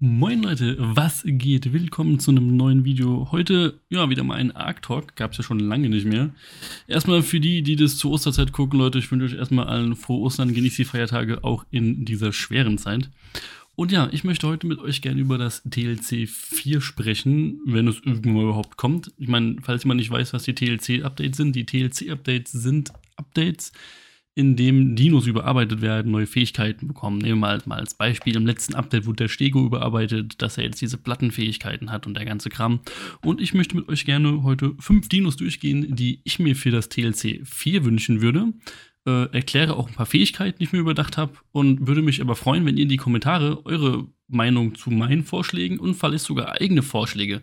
Moin Leute, was geht? Willkommen zu einem neuen Video. Heute, ja, wieder mal ein Arc Talk. Gab es ja schon lange nicht mehr. Erstmal für die, die das zur Osterzeit gucken, Leute, ich wünsche euch erstmal allen frohe Ostern. Genießt die Feiertage auch in dieser schweren Zeit. Und ja, ich möchte heute mit euch gerne über das TLC 4 sprechen, wenn es irgendwann überhaupt kommt. Ich meine, falls jemand nicht weiß, was die TLC-Updates sind, die TLC-Updates sind Updates, in dem Dinos überarbeitet werden, neue Fähigkeiten bekommen. Nehmen wir mal, als Beispiel, im letzten Update wurde der Stego überarbeitet, dass er jetzt diese Plattenfähigkeiten hat und der ganze Kram. Und ich möchte mit euch gerne heute fünf Dinos durchgehen, die ich mir für das TLC 4 wünschen würde. Äh, erkläre auch ein paar Fähigkeiten, die ich mir überdacht habe und würde mich aber freuen, wenn ihr in die Kommentare eure Meinung zu meinen Vorschlägen und falls sogar eigene Vorschläge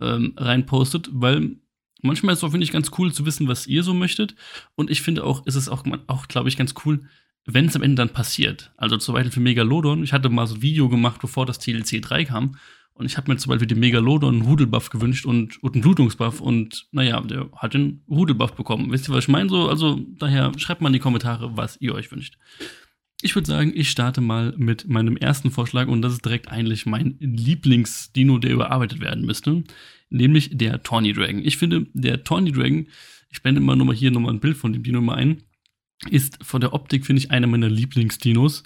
ähm, reinpostet, weil manchmal ist es auch, finde ich, ganz cool zu wissen, was ihr so möchtet. Und ich finde auch, ist es auch, auch glaube ich, ganz cool, wenn es am Ende dann passiert. Also zum Beispiel für Megalodon, ich hatte mal so ein Video gemacht, bevor das TLC 3 kam. Und ich habe mir zum Beispiel den Megalodon einen Rudelbuff gewünscht und, und einen Blutungsbuff. Und naja, der hat den Rudelbuff bekommen. Wisst ihr, was ich meine? So, also daher schreibt mal in die Kommentare, was ihr euch wünscht. Ich würde sagen, ich starte mal mit meinem ersten Vorschlag und das ist direkt eigentlich mein Lieblingsdino, der überarbeitet werden müsste nämlich der Tawny Dragon. Ich finde, der Tawny Dragon, ich blende immer nochmal hier nochmal ein Bild von dem Dino mal ein, ist von der Optik, finde ich, einer meiner Lieblingsdinos.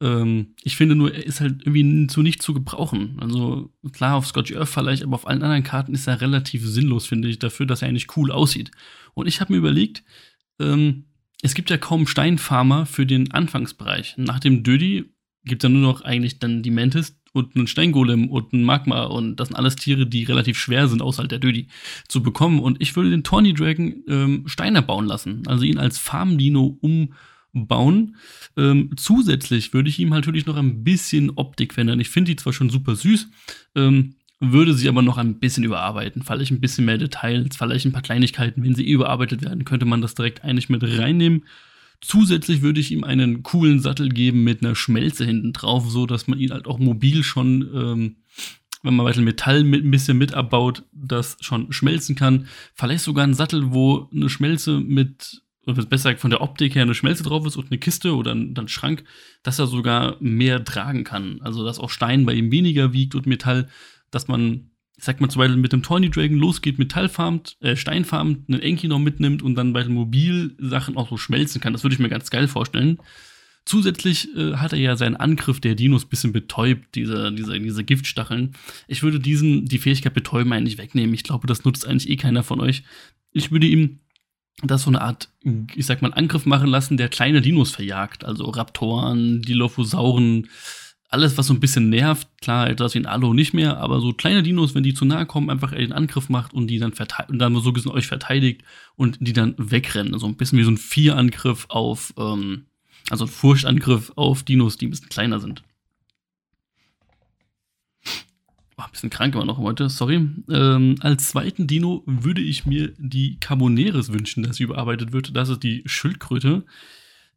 Ähm, ich finde nur, er ist halt irgendwie zu nicht zu gebrauchen. Also klar, auf Scotch Earth vielleicht, aber auf allen anderen Karten ist er relativ sinnlos, finde ich, dafür, dass er eigentlich cool aussieht. Und ich habe mir überlegt, ähm, es gibt ja kaum Steinfarmer für den Anfangsbereich. Nach dem Dödi gibt es ja nur noch eigentlich dann die Mantis, und einen Steingolem und ein Magma und das sind alles Tiere, die relativ schwer sind, außerhalb der Dödi zu bekommen. Und ich würde den Tawny Dragon ähm, Steiner bauen lassen, also ihn als Farmdino umbauen. Ähm, zusätzlich würde ich ihm natürlich noch ein bisschen Optik verändern. Ich finde die zwar schon super süß, ähm, würde sie aber noch ein bisschen überarbeiten. Vielleicht ein bisschen mehr Details, vielleicht ein paar Kleinigkeiten. Wenn sie überarbeitet werden, könnte man das direkt eigentlich mit reinnehmen. Zusätzlich würde ich ihm einen coolen Sattel geben mit einer Schmelze hinten drauf, so dass man ihn halt auch mobil schon, ähm, wenn man weiter Metall mit, ein bisschen mit abbaut, das schon schmelzen kann. Vielleicht sogar einen Sattel, wo eine Schmelze mit, oder besser gesagt von der Optik her eine Schmelze drauf ist und eine Kiste oder ein, ein Schrank, dass er sogar mehr tragen kann. Also dass auch Stein bei ihm weniger wiegt und Metall, dass man ich sag mal zum Beispiel mit dem Tawny Dragon losgeht, Metall farmt, äh, Stein farmt, einen Enki noch mitnimmt und dann bei den Mobilsachen auch so schmelzen kann. Das würde ich mir ganz geil vorstellen. Zusätzlich äh, hat er ja seinen Angriff der Dinos ein bisschen betäubt, diese, diese, diese Giftstacheln. Ich würde diesen, die Fähigkeit betäuben eigentlich wegnehmen. Ich glaube, das nutzt eigentlich eh keiner von euch. Ich würde ihm das so eine Art, ich sag mal, Angriff machen lassen, der kleine Dinos verjagt. Also Raptoren, Dilophosauren, alles, was so ein bisschen nervt, klar, etwas wie ein Alo nicht mehr, aber so kleine Dinos, wenn die zu nahe kommen, einfach den Angriff macht und die dann und dann so gesehen euch verteidigt und die dann wegrennen. So ein bisschen wie so ein Vierangriff auf, ähm, also ein Furchtangriff auf Dinos, die ein bisschen kleiner sind. Oh, ein bisschen krank immer noch heute, sorry. Ähm, als zweiten Dino würde ich mir die Carboneres wünschen, dass sie überarbeitet wird. Das ist die Schildkröte.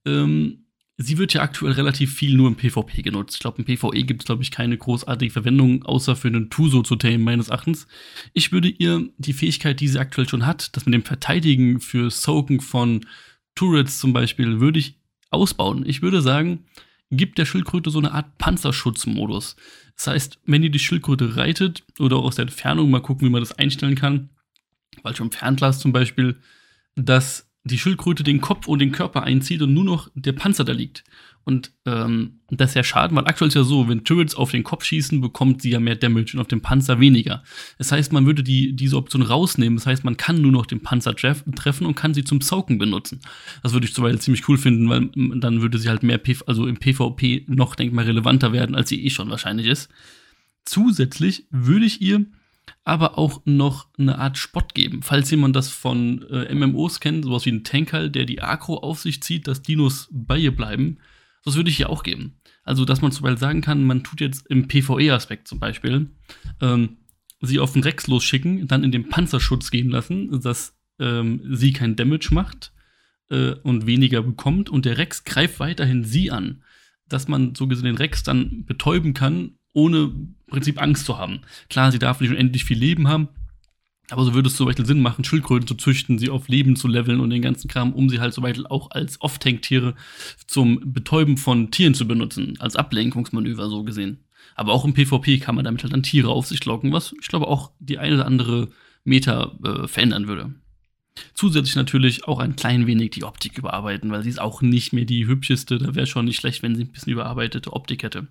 Ähm, Sie wird ja aktuell relativ viel nur im PvP genutzt. Ich glaube, im PvE gibt es, glaube ich, keine großartige Verwendung, außer für einen Tuso zu tamen, meines Erachtens. Ich würde ihr die Fähigkeit, die sie aktuell schon hat, das mit dem Verteidigen für Soaken von Turrets zum Beispiel, würde ich ausbauen. Ich würde sagen, gibt der Schildkröte so eine Art Panzerschutzmodus. Das heißt, wenn ihr die Schildkröte reitet oder aus der Entfernung mal gucken, wie man das einstellen kann, weil schon Fernglas zum Beispiel, dass die Schildkröte den Kopf und den Körper einzieht und nur noch der Panzer da liegt. Und ähm, das ist ja schade, weil aktuell ist ja so, wenn Turrets auf den Kopf schießen, bekommt sie ja mehr Damage und auf dem Panzer weniger. Das heißt, man würde die, diese Option rausnehmen. Das heißt, man kann nur noch den Panzer treff treffen und kann sie zum Sauken benutzen. Das würde ich zum Beispiel ziemlich cool finden, weil dann würde sie halt mehr, PV also im PvP noch, denk mal, relevanter werden, als sie eh schon wahrscheinlich ist. Zusätzlich würde ich ihr aber auch noch eine Art Spott geben. Falls jemand das von äh, MMOs kennt, sowas wie ein Tankerl, der die Agro auf sich zieht, dass Dinos bei ihr bleiben, das würde ich hier auch geben. Also, dass man zum Beispiel sagen kann, man tut jetzt im PvE-Aspekt zum Beispiel, ähm, sie auf den Rex losschicken, dann in den Panzerschutz gehen lassen, dass ähm, sie kein Damage macht äh, und weniger bekommt und der Rex greift weiterhin sie an. Dass man so gesehen den Rex dann betäuben kann ohne im Prinzip Angst zu haben. Klar, sie darf nicht unendlich viel Leben haben, aber so würde es zum Beispiel Sinn machen, Schildkröten zu züchten, sie auf Leben zu leveln und den ganzen Kram, um sie halt zum Beispiel auch als Off-Tank-Tiere zum Betäuben von Tieren zu benutzen, als Ablenkungsmanöver so gesehen. Aber auch im PvP kann man damit halt dann Tiere auf sich locken, was ich glaube auch die eine oder andere Meta äh, verändern würde. Zusätzlich natürlich auch ein klein wenig die Optik überarbeiten, weil sie ist auch nicht mehr die hübscheste. Da wäre schon nicht schlecht, wenn sie ein bisschen überarbeitete Optik hätte.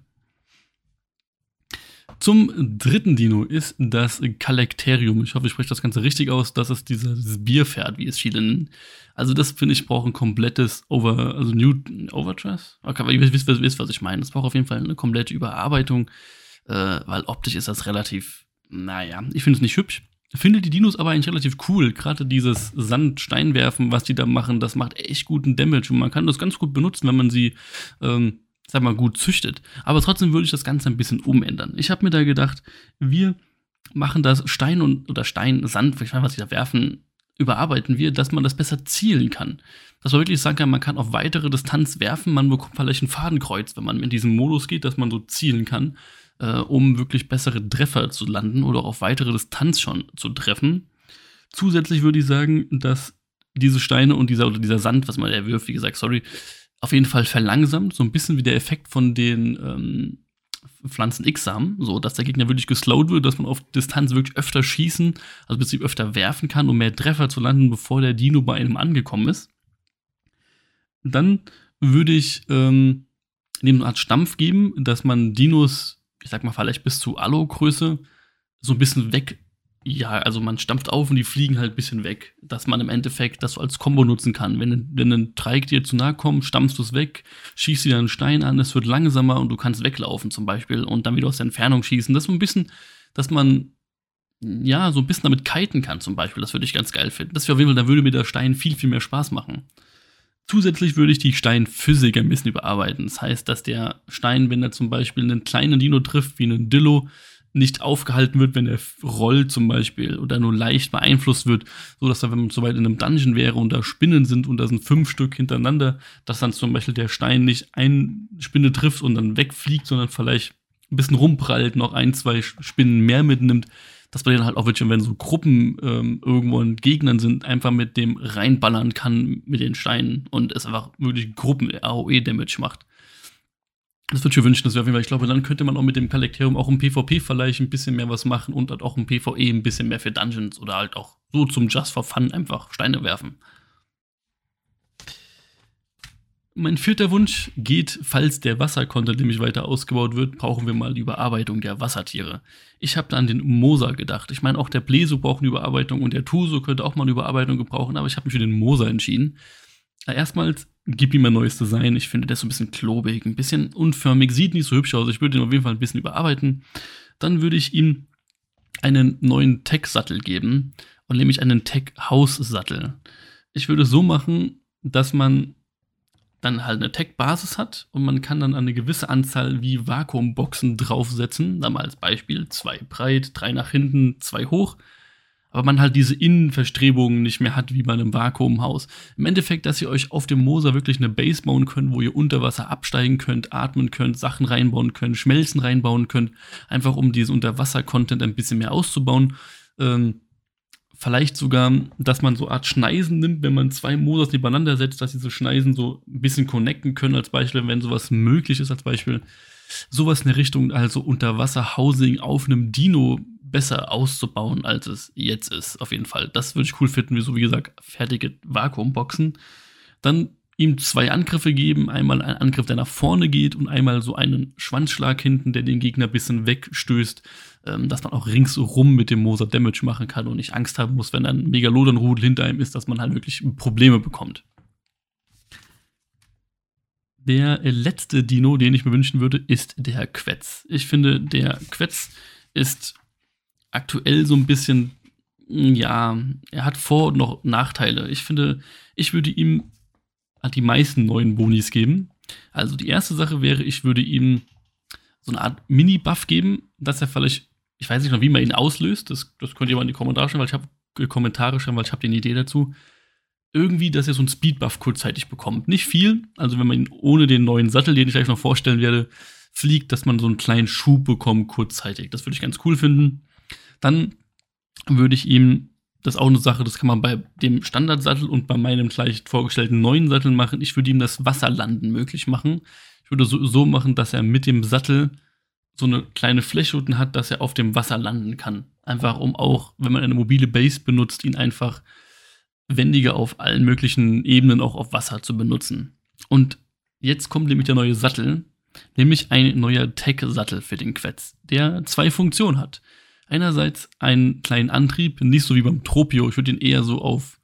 Zum dritten Dino ist das Kalekterium. Ich hoffe, ich spreche das Ganze richtig aus. Das ist dieses Bierpferd, wie es viele nennen. Also das finde ich braucht ein komplettes Over, also New Overdress. Okay, aber ihr wisst, wisst, was ich meine. Das braucht auf jeden Fall eine komplette Überarbeitung, äh, weil optisch ist das relativ, naja, ich finde es nicht hübsch. Finde die Dinos aber eigentlich relativ cool. Gerade dieses Sandsteinwerfen, was die da machen, das macht echt guten Damage und man kann das ganz gut benutzen, wenn man sie ähm, sag mal, gut züchtet. Aber trotzdem würde ich das Ganze ein bisschen umändern. Ich habe mir da gedacht, wir machen das Stein und oder Stein, Sand, ich weiß, was sie da werfen, überarbeiten wir, dass man das besser zielen kann. Dass man wirklich sagen kann, man kann auf weitere Distanz werfen, man bekommt vielleicht ein Fadenkreuz, wenn man in diesen Modus geht, dass man so zielen kann, äh, um wirklich bessere Treffer zu landen oder auf weitere Distanz schon zu treffen. Zusätzlich würde ich sagen, dass diese Steine und dieser oder dieser Sand, was man erwirft, wie gesagt, sorry, auf jeden Fall verlangsamt, so ein bisschen wie der Effekt von den ähm, Pflanzen X-Samen, so dass der Gegner wirklich geslowt wird, dass man auf Distanz wirklich öfter schießen, also beziehungsweise öfter werfen kann, um mehr Treffer zu landen, bevor der Dino bei einem angekommen ist. Dann würde ich ähm, neben eine Art Stampf geben, dass man Dinos, ich sag mal vielleicht bis zu Allo-Größe, so ein bisschen weg ja, also man stampft auf und die fliegen halt ein bisschen weg, dass man im Endeffekt das so als Combo nutzen kann. Wenn, wenn ein Dreieck dir zu nahe kommt, stampfst du es weg, schießt dir einen Stein an, es wird langsamer und du kannst weglaufen zum Beispiel und dann wieder aus der Entfernung schießen. Das ist so ein bisschen, dass man ja, so ein bisschen damit kiten kann zum Beispiel. Das würde ich ganz geil finden. Das wäre auf jeden Fall, da würde mir der Stein viel, viel mehr Spaß machen. Zusätzlich würde ich die Steinphysik ein bisschen überarbeiten. Das heißt, dass der Stein, wenn er zum Beispiel einen kleinen Dino trifft, wie einen Dillo, nicht aufgehalten wird, wenn er rollt zum Beispiel oder nur leicht beeinflusst wird, so dass er, wenn man so weit in einem Dungeon wäre und da Spinnen sind und da sind fünf Stück hintereinander, dass dann zum Beispiel der Stein nicht eine Spinne trifft und dann wegfliegt, sondern vielleicht ein bisschen rumprallt, noch ein, zwei Spinnen mehr mitnimmt, dass man den halt auch wirklich, wenn so Gruppen ähm, irgendwo an Gegnern sind, einfach mit dem reinballern kann mit den Steinen und es einfach wirklich Gruppen-AOE-Damage macht. Das würde ich wünschen, das wäre auf jeden Fall. Ich glaube, dann könnte man auch mit dem Kalekterium auch im PvP-Vergleich ein bisschen mehr was machen und halt auch im PvE ein bisschen mehr für Dungeons oder halt auch so zum Just for Fun einfach Steine werfen. Mein vierter Wunsch geht, falls der Wassercontent nämlich weiter ausgebaut wird, brauchen wir mal die Überarbeitung der Wassertiere. Ich habe da an den Moser gedacht. Ich meine, auch der Bleso braucht eine Überarbeitung und der Tuso könnte auch mal eine Überarbeitung gebrauchen, aber ich habe mich für den Moser entschieden. Erstmals gib ihm ein neues Design. Ich finde, der ist so ein bisschen klobig, ein bisschen unförmig, sieht nicht so hübsch aus. Ich würde ihn auf jeden Fall ein bisschen überarbeiten. Dann würde ich ihm einen neuen Tech-Sattel geben und nämlich einen Tech-Haus-Sattel. Ich würde so machen, dass man dann halt eine Tech-Basis hat und man kann dann eine gewisse Anzahl wie Vakuumboxen draufsetzen. Da mal als Beispiel zwei breit, drei nach hinten, zwei hoch aber man halt diese Innenverstrebungen nicht mehr hat wie bei einem Vakuumhaus. Im Endeffekt, dass ihr euch auf dem Moser wirklich eine Base bauen könnt, wo ihr unter Wasser absteigen könnt, atmen könnt, Sachen reinbauen könnt, Schmelzen reinbauen könnt, einfach um diesen Unterwasser-Content ein bisschen mehr auszubauen. Ähm, vielleicht sogar, dass man so eine Art Schneisen nimmt, wenn man zwei Mosers nebeneinander setzt, dass diese Schneisen so ein bisschen connecten können, als Beispiel, wenn sowas möglich ist, als Beispiel. Sowas in der Richtung, also Unterwasser-Housing auf einem Dino besser auszubauen, als es jetzt ist, auf jeden Fall. Das würde ich cool finden, wie so wie gesagt, fertige Vakuumboxen. Dann ihm zwei Angriffe geben, einmal einen Angriff, der nach vorne geht und einmal so einen Schwanzschlag hinten, der den Gegner ein bisschen wegstößt, ähm, dass man auch ringsrum mit dem Moser Damage machen kann und nicht Angst haben muss, wenn ein Megalodon-Rudel hinter einem ist, dass man halt wirklich Probleme bekommt. Der letzte Dino, den ich mir wünschen würde, ist der Quetz. Ich finde, der Quetz ist aktuell so ein bisschen, hm, ja, er hat Vor- und noch Nachteile. Ich finde, ich würde ihm die meisten neuen Bonis geben. Also die erste Sache wäre, ich würde ihm so eine Art Mini-Buff geben, dass er vielleicht, ich weiß nicht noch, wie man ihn auslöst. Das, das könnt ihr mal in die Kommentare schreiben, weil ich habe äh, Kommentare schreiben, weil ich habe eine Idee dazu. Irgendwie, dass er so einen Speed-Buff kurzzeitig bekommt. Nicht viel, also wenn man ihn ohne den neuen Sattel, den ich gleich noch vorstellen werde, fliegt, dass man so einen kleinen Schub bekommt kurzzeitig. Das würde ich ganz cool finden. Dann würde ich ihm, das ist auch eine Sache, das kann man bei dem Standardsattel und bei meinem gleich vorgestellten neuen Sattel machen. Ich würde ihm das Wasserlanden möglich machen. Ich würde so, so machen, dass er mit dem Sattel so eine kleine Fläche unten hat, dass er auf dem Wasser landen kann. Einfach um auch, wenn man eine mobile Base benutzt, ihn einfach wendiger auf allen möglichen Ebenen auch auf Wasser zu benutzen. Und jetzt kommt nämlich der neue Sattel, nämlich ein neuer Tech-Sattel für den Quetz, der zwei Funktionen hat. Einerseits einen kleinen Antrieb, nicht so wie beim Tropio, ich würde ihn eher so auf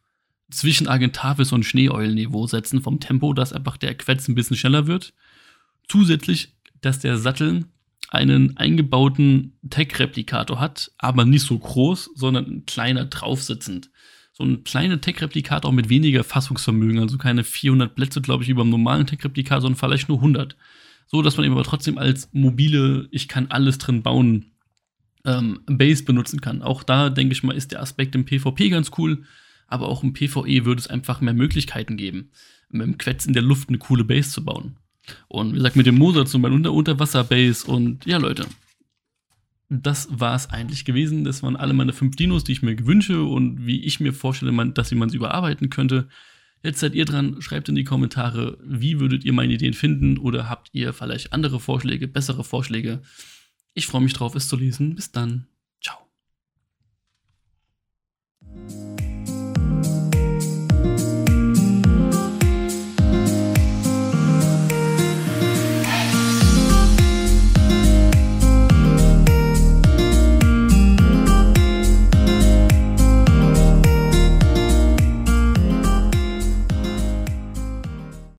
zwischen Argentavis und Schneeeulenniveau setzen vom Tempo, dass einfach der Quetz ein bisschen schneller wird. Zusätzlich, dass der Sattel einen eingebauten Tech-Replikator hat, aber nicht so groß, sondern ein kleiner draufsitzend. So ein kleiner Tech-Replikator mit weniger Fassungsvermögen, also keine 400 Plätze, glaube ich, wie beim normalen Tech-Replikator, sondern vielleicht nur 100. So, dass man eben aber trotzdem als mobile, ich kann alles drin bauen, ähm, Base benutzen kann. Auch da, denke ich mal, ist der Aspekt im PvP ganz cool, aber auch im PvE würde es einfach mehr Möglichkeiten geben, mit dem Quetz in der Luft eine coole Base zu bauen. Und wie gesagt, mit dem Motor zum Beispiel unter Unterwasser-Base und ja, Leute. Das war es eigentlich gewesen. Das waren alle meine fünf Dinos, die ich mir wünsche und wie ich mir vorstelle, dass man sie überarbeiten könnte. Jetzt seid ihr dran, schreibt in die Kommentare, wie würdet ihr meine Ideen finden oder habt ihr vielleicht andere Vorschläge, bessere Vorschläge. Ich freue mich drauf, es zu lesen. Bis dann.